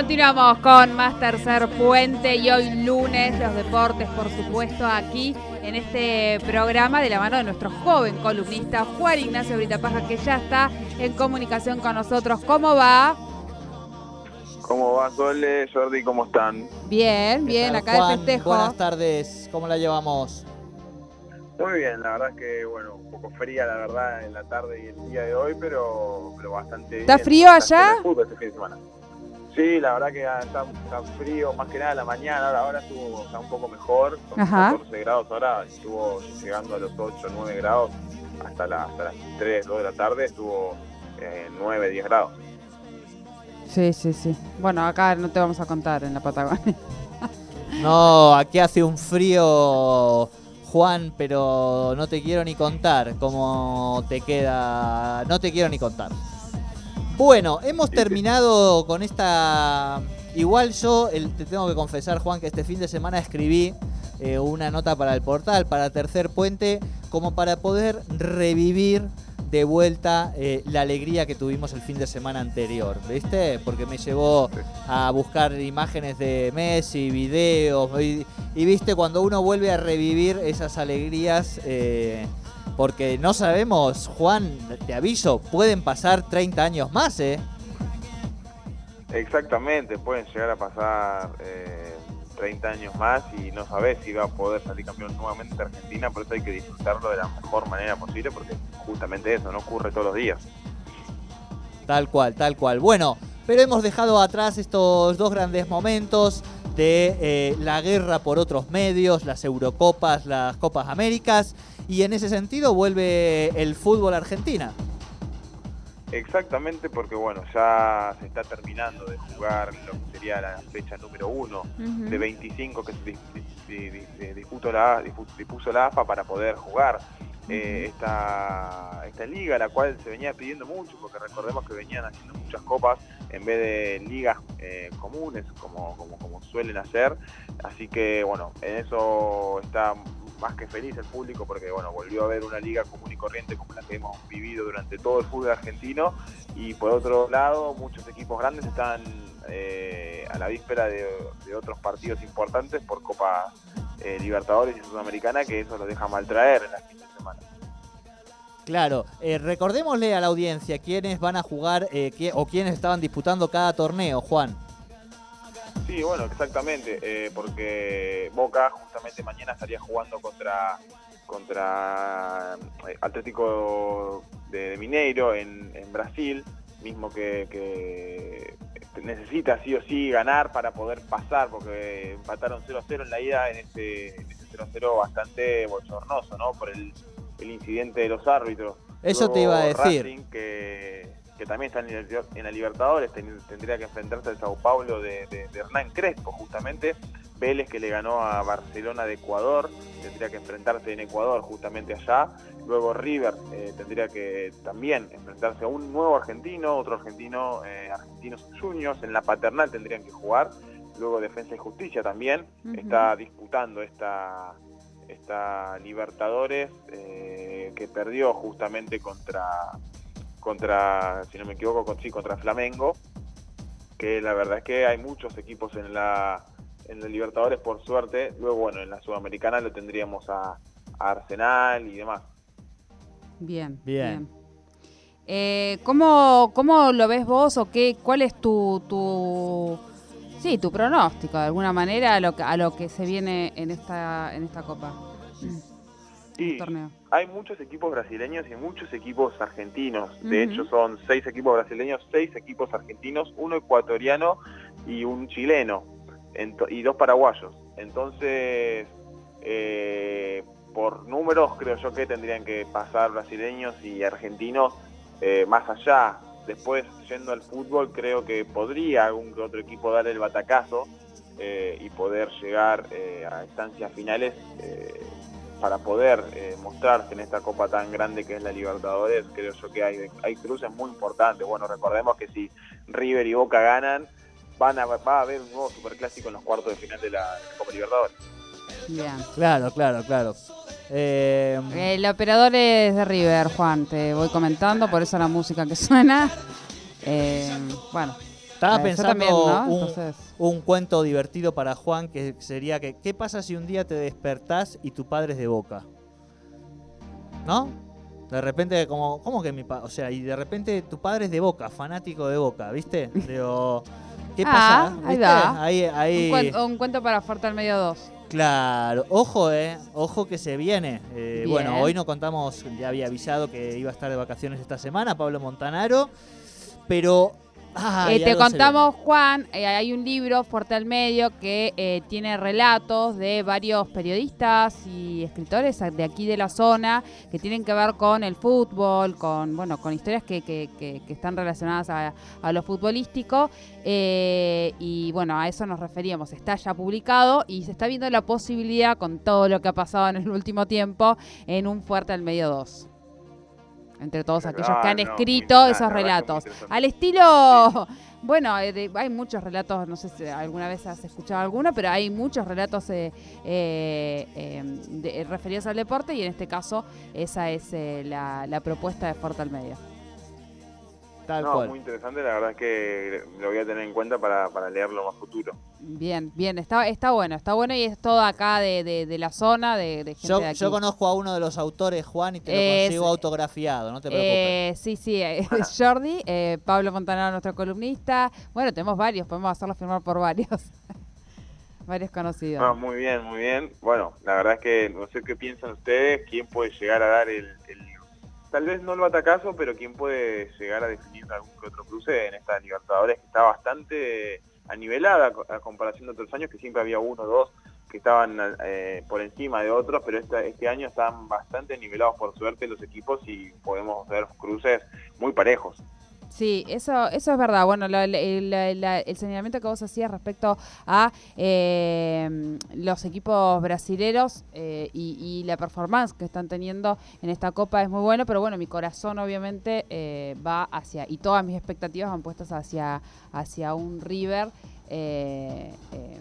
Continuamos con más tercer puente y hoy lunes los deportes, por supuesto, aquí en este programa de la mano de nuestro joven columnista Juan Ignacio Britapaja, que ya está en comunicación con nosotros. ¿Cómo va? ¿Cómo va, Sole? Jordi, ¿cómo están? Bien, bien, acá de festejo. Buenas tardes, ¿cómo la llevamos? Muy bien, la verdad es que, bueno, un poco fría, la verdad, en la tarde y el día de hoy, pero, pero bastante ¿Está frío allá? Este fin de semana. Sí, la verdad que está, está, frío, más que nada la mañana, ahora, ahora estuvo está un poco mejor, con 14 grados ahora, estuvo llegando a los 8, 9 grados, hasta, las 3, 2 de la tarde estuvo en 9, 10 grados. Sí, sí, sí. Bueno, acá no te vamos a contar en la Patagonia. no, aquí hace un frío, Juan, pero no te quiero ni contar cómo te queda. No te quiero ni contar. Bueno, hemos terminado con esta. Igual yo te tengo que confesar, Juan, que este fin de semana escribí eh, una nota para el portal, para Tercer Puente, como para poder revivir de vuelta eh, la alegría que tuvimos el fin de semana anterior, ¿viste? Porque me llevó a buscar imágenes de Messi, videos, y, viste, cuando uno vuelve a revivir esas alegrías, eh, porque no sabemos, Juan, te aviso, pueden pasar 30 años más, ¿eh? Exactamente, pueden llegar a pasar... Eh 30 años más y no sabes si va a poder salir campeón nuevamente de Argentina, por eso hay que disfrutarlo de la mejor manera posible, porque justamente eso no ocurre todos los días. Tal cual, tal cual. Bueno, pero hemos dejado atrás estos dos grandes momentos de eh, la guerra por otros medios, las Eurocopas, las Copas Américas, y en ese sentido vuelve el fútbol argentina. Exactamente, porque bueno, ya se está terminando de jugar lo que sería la fecha número uno de 25 que se, dispuso, la, dispuso la AFA para poder jugar eh, esta, esta liga, la cual se venía pidiendo mucho, porque recordemos que venían haciendo muchas copas en vez de ligas eh, comunes, como, como, como suelen hacer. Así que bueno, en eso está más que feliz el público porque bueno, volvió a ver una liga común y corriente como la que hemos vivido durante todo el fútbol argentino y por otro lado muchos equipos grandes están eh, a la víspera de, otros partidos importantes por Copa eh, Libertadores y Sudamericana que eso los deja mal traer en las fin de semana. Claro, eh, recordémosle a la audiencia quiénes van a jugar o quiénes estaban disputando cada torneo, Juan. Sí, bueno, exactamente, eh, porque Boca justamente mañana estaría jugando contra contra eh, Atlético de, Mineiro en, Brasil, mismo que, necesita sí o sí ganar para poder pasar, porque empataron 0-0 en la ida en ese, 0-0 bastante bochornoso, ¿no? Por el, incidente de los árbitros. Eso te iba a decir. que que también está en la Libertadores, tendría que enfrentarse al Sao Paulo de, Hernán Crespo, justamente. Vélez que le ganó a Barcelona de Ecuador, tendría que enfrentarse en Ecuador justamente allá. Luego River eh, tendría que también enfrentarse a un nuevo argentino, otro argentino, eh, Argentinos Juniors, en la paternal tendrían que jugar. Luego Defensa y Justicia también está disputando esta, esta Libertadores eh, que perdió justamente contra contra, si no me equivoco, sí, contra Flamengo, que la verdad es que hay muchos equipos en la, en la Libertadores, por suerte. Luego, bueno, en la Sudamericana lo tendríamos a, Arsenal y demás. Bien, bien. Eh, ¿cómo, ¿Cómo lo ves vos o qué, cuál es tu, tu, sí, tu pronóstico de alguna manera a lo, a lo que se viene en esta, en esta Copa? hay muchos equipos brasileños y muchos equipos argentinos. De hecho, son seis equipos brasileños, seis equipos argentinos, uno ecuatoriano y un chileno, y dos paraguayos. Entonces, eh, por números, creo yo que tendrían que pasar brasileños y argentinos eh, más allá. Después, yendo al fútbol, creo que podría algún otro equipo dar el batacazo eh, y poder llegar a instancias finales para poder mostrarse en esta copa tan grande que es la Libertadores, creo yo que hay cruces muy importantes. Bueno, recordemos que si River y Boca ganan, van a, va a haber un nuevo superclásico en los cuartos de final de la, Copa Libertadores. Bien. Claro, claro, claro. Eh, el operador es de River, Juan, te voy comentando, por eso la música que suena. Eh, bueno, Estaba Eh, pensando también, ¿no? un, Entonces- un cuento divertido para Juan que sería que ¿qué pasa si un día te despertás y tu padre es de Boca? ¿No? De repente como ¿cómo que mi padre? O sea, y de repente tu padre es de Boca, fanático de Boca, ¿viste? Digo, ¿qué Ah, pasa? ahí ¿Viste? va. Ahí Un, ahí un cuento para Fuerte al Medio 2. Claro, ojo, eh, ojo que se viene. Eh, bueno, hoy no contamos, ya había avisado que iba a estar de vacaciones esta semana, Pablo Montanaro, pero... ah, Eh, te contamos, Juan, eh, hay un libro, Fuerte al Medio, que eh, tiene relatos de varios periodistas y escritores de aquí de la zona que tienen que ver con el fútbol, con bueno, con historias que, que- que- que están relacionadas a, a lo futbolístico. y bueno, a eso nos referíamos. Está ya publicado y se está viendo la posibilidad, con todo lo que ha pasado en el último tiempo, en un Fuerte al Medio 2. Entre todos aquellos que Ah, han no, muy escrito esos relatos. Al estilo, bueno, eh, de- hay muchos relatos, no sé si alguna vez has escuchado alguno, pero hay muchos relatos eh, eh, eh, de- referidos al deporte y en este caso esa es eh, la, la propuesta de Fuerte al Medio. Tal no, cual. muy interesante, la verdad es que lo voy a tener en cuenta para, para leerlo más futuro. Bien, bien, está, está bueno, está bueno y es todo acá de, de- de la zona, de, de gente Yo, de aquí. yo conozco a uno de los autores, Juan, y te lo Es- consigo autografiado, no te preocupes. Eh, sí, sí, eh, Jordi, eh, Pablo Montanaro, nuestro columnista. Bueno, tenemos varios, podemos hacerlo firmar por varios. varios conocidos. Ah, muy bien, muy bien. Bueno, la verdad es que no sé qué piensan ustedes, quién puede llegar a dar el, el- tal vez no el batacazo, pero quién puede llegar a definir algún que otro cruce en esta Libertadores que está bastante anivelada a comparación de otros años, que siempre había uno o dos que estaban eh, por encima de otros, pero este año están bastante nivelados por suerte los equipos y podemos ver cruces muy parejos. Sí, eso, eso es verdad. Bueno, el, el- la- el señalamiento que vos hacías respecto a eh, los equipos brasileros eh, y, y la performance que están teniendo en esta copa es muy bueno, pero bueno, mi corazón obviamente eh, va hacia, y todas mis expectativas van puestas hacia, hacia un River. eh, eh,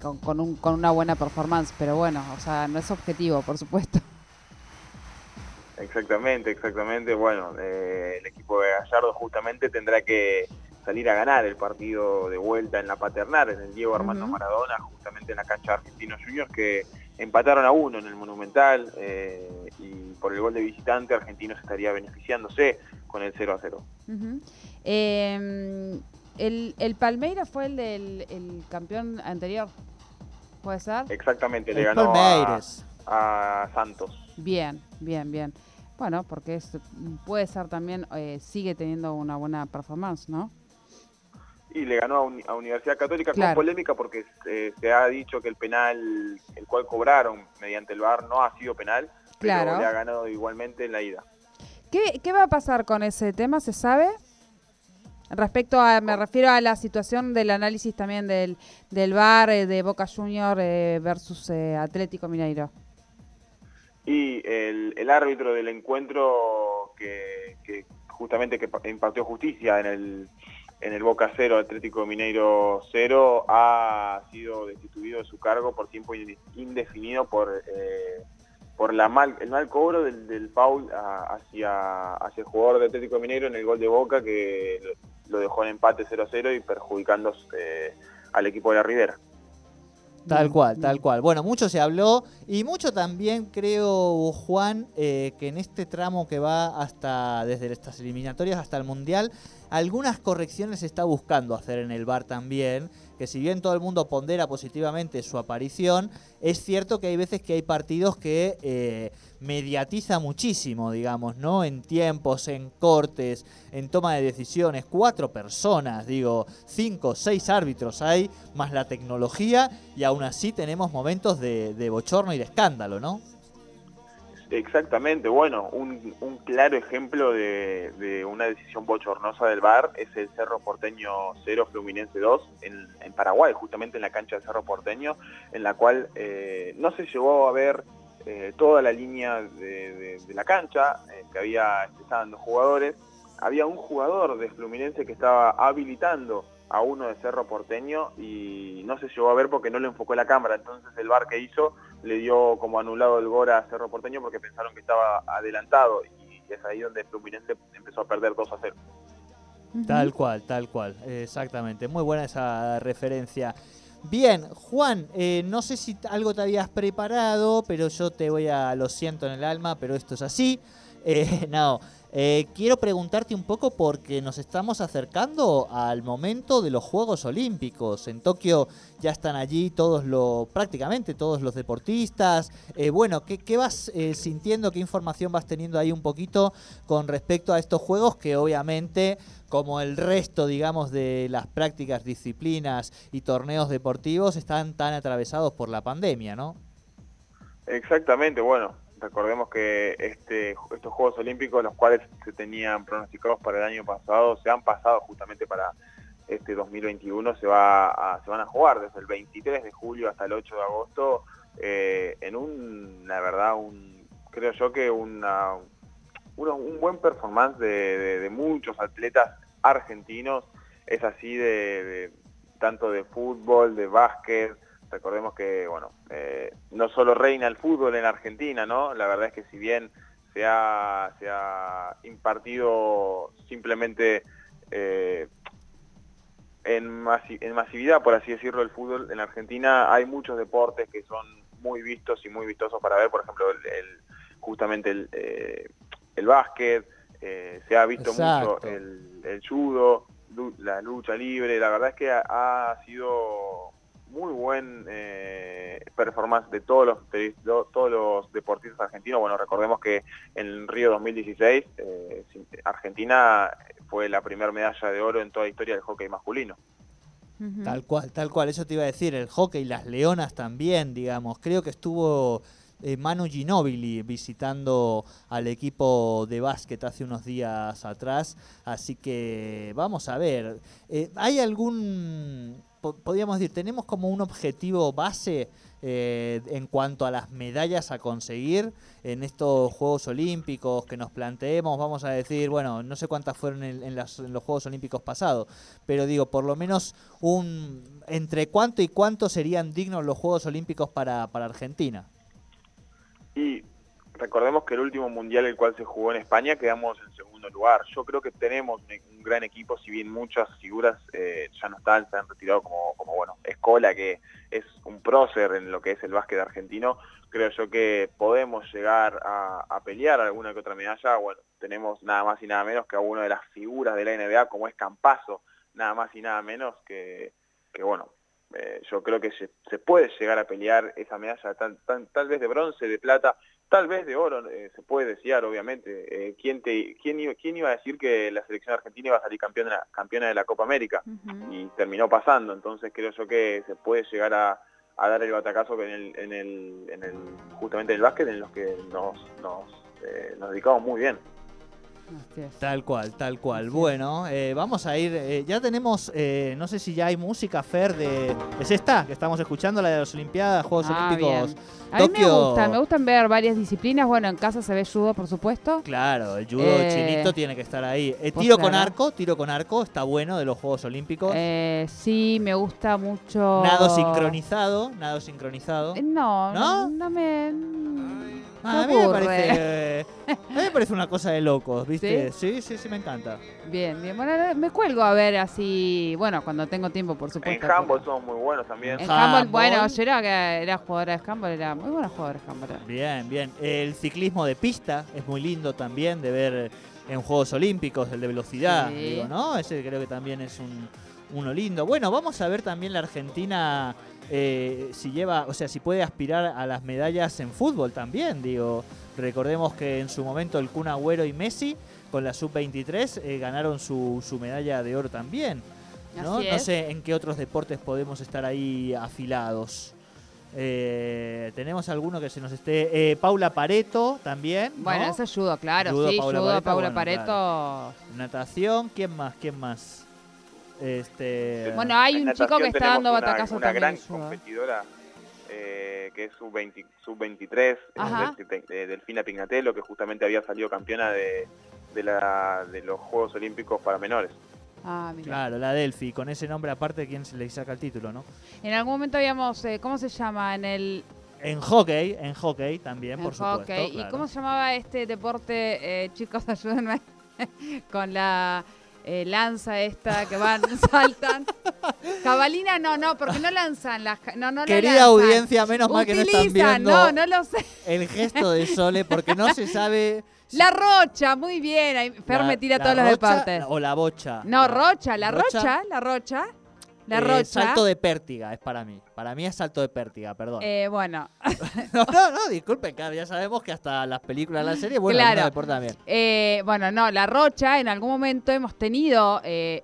con, con un- con una buena performance, pero bueno, o sea, no es objetivo, por supuesto. Exactamente, exactamente. Bueno, eh, el equipo de Gallardo justamente tendrá que salir a ganar el partido de vuelta en la paternal, en el Diego Armando. Maradona, justamente en la cancha de Argentinos Juniors, que empataron a uno en el Monumental eh, y por el gol de visitante Argentinos estaría beneficiándose con el 0 a 0. Ujú. Eh, el, el Palmeiras fue el del el campeón anterior, ¿puede ser? Exactamente, le ganó a Santos. Bien, bien, bien. Bueno, porque es, puede ser también, eh, sigue teniendo una buena performance, ¿no? Y le ganó a, Uni- a Universidad Católica Claro. con polémica porque eh, se ha dicho que el penal, el cual cobraron mediante el VAR, no ha sido penal, Claro. pero le ha ganado igualmente en la ida. ¿Qué, qué va a pasar con ese tema? ¿Se sabe? Respecto a, me refiero a la situación del análisis también del, del VAR eh, de Boca Junior eh, versus eh, Atlético Mineiro. Y el, el árbitro del encuentro que, justamente que pa- impartió justicia en el, en el Boca 0, Atlético Mineiro 0, ha sido destituido de su cargo por tiempo inde- indefinido por, eh, por el mal cobro del, del foul a- hacia, hacia el jugador de Atlético Mineiro en el gol de Boca que lo dejó en empate 0-0 y perjudicando eh, al equipo de la Rivera. Tal cual, tal cual. Bueno, mucho se habló y mucho también creo, Juan, eh, que en este tramo que va hasta desde estas eliminatorias hasta el Mundial, algunas correcciones se está buscando hacer en el bar también, que si bien todo el mundo pondera positivamente su aparición, es cierto que hay veces que hay partidos que eh, mediatiza muchísimo, digamos, ¿no? En tiempos, en cortes, en toma de decisiones, cuatro personas, digo, cinco, seis árbitros hay, más la tecnología, y aún así tenemos momentos de, de bochorno y de escándalo, ¿no? Exactamente, bueno, un, claro ejemplo de, de una decisión bochornosa del VAR es el Cerro Porteño 0, Fluminense 2, en, Paraguay, justamente en la cancha del Cerro Porteño, en la cual eh, no se llegó a ver eh, toda la línea de, de- de la cancha, eh, que había, estaban dos jugadores, había un jugador de Fluminense que estaba habilitando a uno de Cerro Porteño y no se llegó a ver porque no le enfocó la cámara, entonces el VAR que hizo le dio como anulado el gol a Cerro Porteño porque pensaron que estaba adelantado y es ahí donde Fluminense empezó a perder 2 a 0. Tal cual, tal cual, exactamente. Muy buena esa referencia. Bien, Juan, eh, no sé si algo te habías preparado, pero yo te voy a, lo siento en el alma, pero esto es así. Eh, no, eh, quiero preguntarte un poco porque nos estamos acercando al momento de los Juegos Olímpicos. En Tokio ya están allí todos los, prácticamente todos los deportistas. Eh, bueno, ¿qué, vas eh, sintiendo? ¿Qué información vas teniendo ahí un poquito con respecto a estos Juegos que obviamente como el resto, digamos, de las prácticas, disciplinas y torneos deportivos están tan atravesados por la pandemia, ¿no? Exactamente, bueno, Recordemos que este, estos Juegos Olímpicos, los cuales se tenían pronosticados para el año pasado, se han pasado justamente para este 2021, se, van a jugar desde el 23 de julio hasta el 8 de agosto, eh, en un, la verdad, un, creo yo que una, un buen performance de, muchos atletas argentinos, es así de tanto de fútbol, de básquet, Recordemos que, bueno, eh, no solo reina el fútbol en Argentina, ¿no? La verdad es que si bien se ha, se ha impartido simplemente eh, en, masividad, por así decirlo, el fútbol en Argentina, hay muchos deportes que son muy vistos y muy vistosos para ver, por ejemplo, el, justamente el, eh, el básquet, se ha visto mucho el, el judo, la lucha libre, la verdad es que ha sido muy buen eh, performance de todos los todos los deportistas argentinos. Bueno, recordemos que en Río 2016 eh, Argentina fue la primera medalla de oro en toda la historia del hockey masculino. Tal cual, tal cual, eso te iba a decir, el hockey, las leonas también, digamos, creo que estuvo eh, Manu Ginobili visitando al equipo de básquet hace unos días atrás, así que vamos a ver, ¿hay algún podríamos decir, tenemos como un objetivo base eh, en cuanto a las medallas a conseguir en estos Juegos Olímpicos que nos planteemos, vamos a decir, bueno, no sé cuántas fueron en, los Juegos Olímpicos pasados, pero digo, por lo menos un entre cuánto y cuánto serían dignos los Juegos Olímpicos para, para Argentina. Y recordemos que el último mundial el cual se jugó en España quedamos en segundo lugar. Yo creo que tenemos un gran equipo, si bien muchas figuras eh, ya no están, se han retirado como, como, bueno, Escola, que es un prócer en lo que es el básquet argentino, creo yo que podemos llegar a, pelear alguna que otra medalla. Bueno, tenemos nada más y nada menos que a una de las figuras de la NBA como es Campazo, nada más y nada menos que, que bueno, eh, yo creo que se, se, puede llegar a pelear esa medalla tal, tal vez de bronce, de plata, tal vez de oro, eh, se puede desear, obviamente. Eh, ¿quién, te, quién, quién, iba a decir que la selección argentina iba a salir campeona, campeona de la Copa América? Y terminó pasando, entonces creo yo que se puede llegar a, dar el batacazo en el, en el, en el, justamente en el básquet, en los que nos, nos, eh, nos dedicamos muy bien. Tal cual, tal cual. Bueno, eh, vamos a ir. Eh, ya tenemos, eh, no sé si ya hay música, Fer, de. Es esta, que estamos escuchando, la de las Olimpiadas, Juegos ah, Olímpicos. A mí me gustan, me gustan ver varias disciplinas. Bueno, en casa se ve judo, por supuesto. Claro, el judo chinito tiene que estar ahí. tiro con arco, tiro con arco, está bueno de los Juegos Olímpicos. sí, me gusta mucho. Nado sincronizado, nado sincronizado. no, no, no me. Ah, a, mí me parece, me parece una cosa de locos, ¿viste? ¿Sí? sí, sí, me encanta. Bien, bien. Bueno, me cuelgo a ver así, bueno, cuando tengo tiempo, por supuesto. En handball son muy buenos también. En handball, bueno, yo era, era jugadora de handball, era muy buena jugadora de handball. Bien, bien. El ciclismo de pista es muy lindo también de ver en Juegos Olímpicos, el de velocidad, digo, ¿no? Ese creo que también es un, uno lindo. Bueno, vamos a ver también la Argentina eh, si lleva, o sea, si puede aspirar a las medallas en fútbol también, digo. Recordemos que en su momento el Kun Agüero y Messi con la sub-23 eh, ganaron su, medalla de oro también. ¿no? no sé en qué otros deportes podemos estar ahí afilados. Eh, tenemos alguno que se nos esté. Paula Pareto también. Bueno, eso es judo, claro. sí, Paula Paula Pareto. Natación, ¿quién más? ¿Quién más? Este, bueno, hay un chico que está dando batacazo una, una gran competidora eh, que es sub-23, sub de, Delfina Pignatello, que justamente había salido campeona de, la, de los Juegos Olímpicos para menores. Ah, claro, la Delphi, con ese nombre aparte, ¿quién se le saca el título, no? En algún momento habíamos, eh, ¿cómo se llama? En el... En hockey, en hockey también, por supuesto. ¿Y cómo se llamaba este deporte, eh, chicos, ayúdenme, con la eh, lanza esta que van, saltan. Jabalina no, no, porque no lanzan las... No, no Querida audiencia, menos mal que no están viendo No, no lo sé. el gesto de Sole porque no se sabe... La rocha, muy bien. Fer la- me tira todos los deportes. O la bocha. No, rocha, la rocha, rocha, la rocha. La eh, rocha. Salto de pértiga es para mí. Para mí es salto de pértiga, perdón. Eh, bueno, No, no, no, disculpen, ya sabemos que hasta las películas de la serie, bueno, Claro. deportes también. eh, bueno, no, la rocha, en algún momento hemos tenido eh,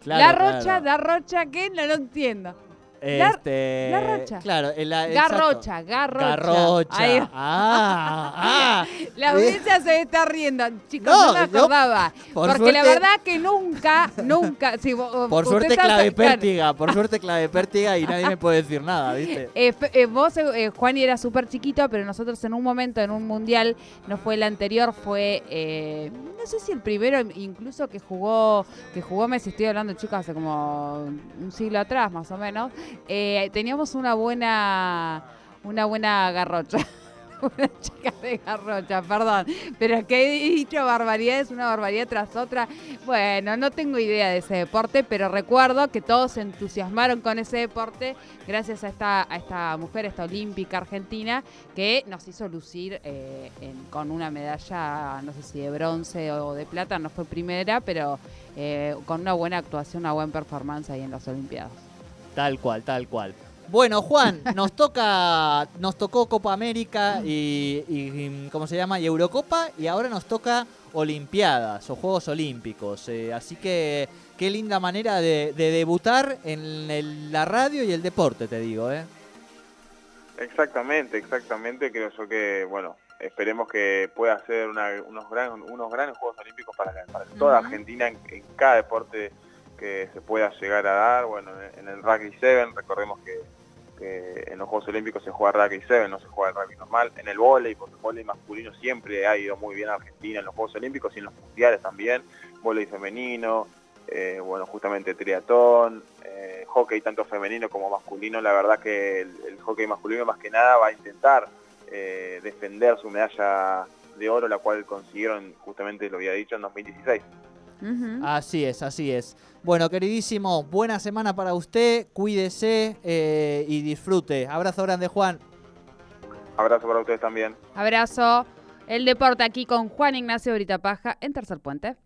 Claro, la rocha, claro. la rocha, ¿qué? No lo entiendo. La- Este, la rocha. Claro, el, el- Garrocha, garrocha. Garrocha. Ahí- Ah, ah. La audiencia se está riendo. Chicos, No, no, me acordaba. por porque la verdad que nunca, nunca. si vos- Por suerte clave claro, pértiga, por suerte clave pértiga y nadie me puede decir nada, ¿viste? Eh, fe- eh, vos, eh, Juan, era súper chiquito, pero nosotros en un momento, en un mundial, no fue el anterior, fue, eh, no sé si el primero, incluso que jugó, que jugó Messi, estoy hablando, chicos, hace como un siglo atrás, más o menos, eh, teníamos una buena, una buena garrocha. Una chica de garrocha, perdón. Pero que he dicho barbaridades, una barbaridad tras otra. Bueno, no tengo idea de ese deporte, pero recuerdo que todos se entusiasmaron con ese deporte gracias a esta, a esta mujer, esta olímpica argentina, que nos hizo lucir eh, con una medalla, no sé si de bronce o de plata, no fue primera, pero eh, con una buena actuación, una buena performance ahí en las Olimpiadas. Tal cual, tal cual. Bueno, Juan, nos toca, nos tocó Copa América y, ¿cómo se llama? Y Eurocopa y ahora nos toca Olimpiadas o Juegos Olímpicos. eh, así que qué linda manera de, de debutar en el- la radio y el deporte, te digo, ¿eh? Exactamente, exactamente. Creo yo que, bueno, esperemos que pueda ser una- unos, gran, unos grandes Juegos Olímpicos para, para toda. Argentina en, en cada deporte que se pueda llegar a dar. Bueno, en, el Rugby 7, recordemos que, en los Juegos Olímpicos se juega Rugby 7, no se juega el rugby normal. En el vóley, porque el masculino siempre ha ido muy bien Argentina en los Juegos Olímpicos y en los mundiales también. Vóley femenino, eh, bueno, justamente triatón, eh, hockey tanto femenino como masculino. La verdad que el, el hockey masculino más que nada va a intentar eh, defender su medalla de oro, la cual consiguieron, justamente lo había dicho, en 2016. Así es, así es. Bueno, queridísimo, buena semana para usted, cuídese eh, y disfrute. Abrazo grande, Juan. Abrazo para ustedes también. Abrazo. El deporte aquí con Juan Ignacio Britapaja en Tercer Puente.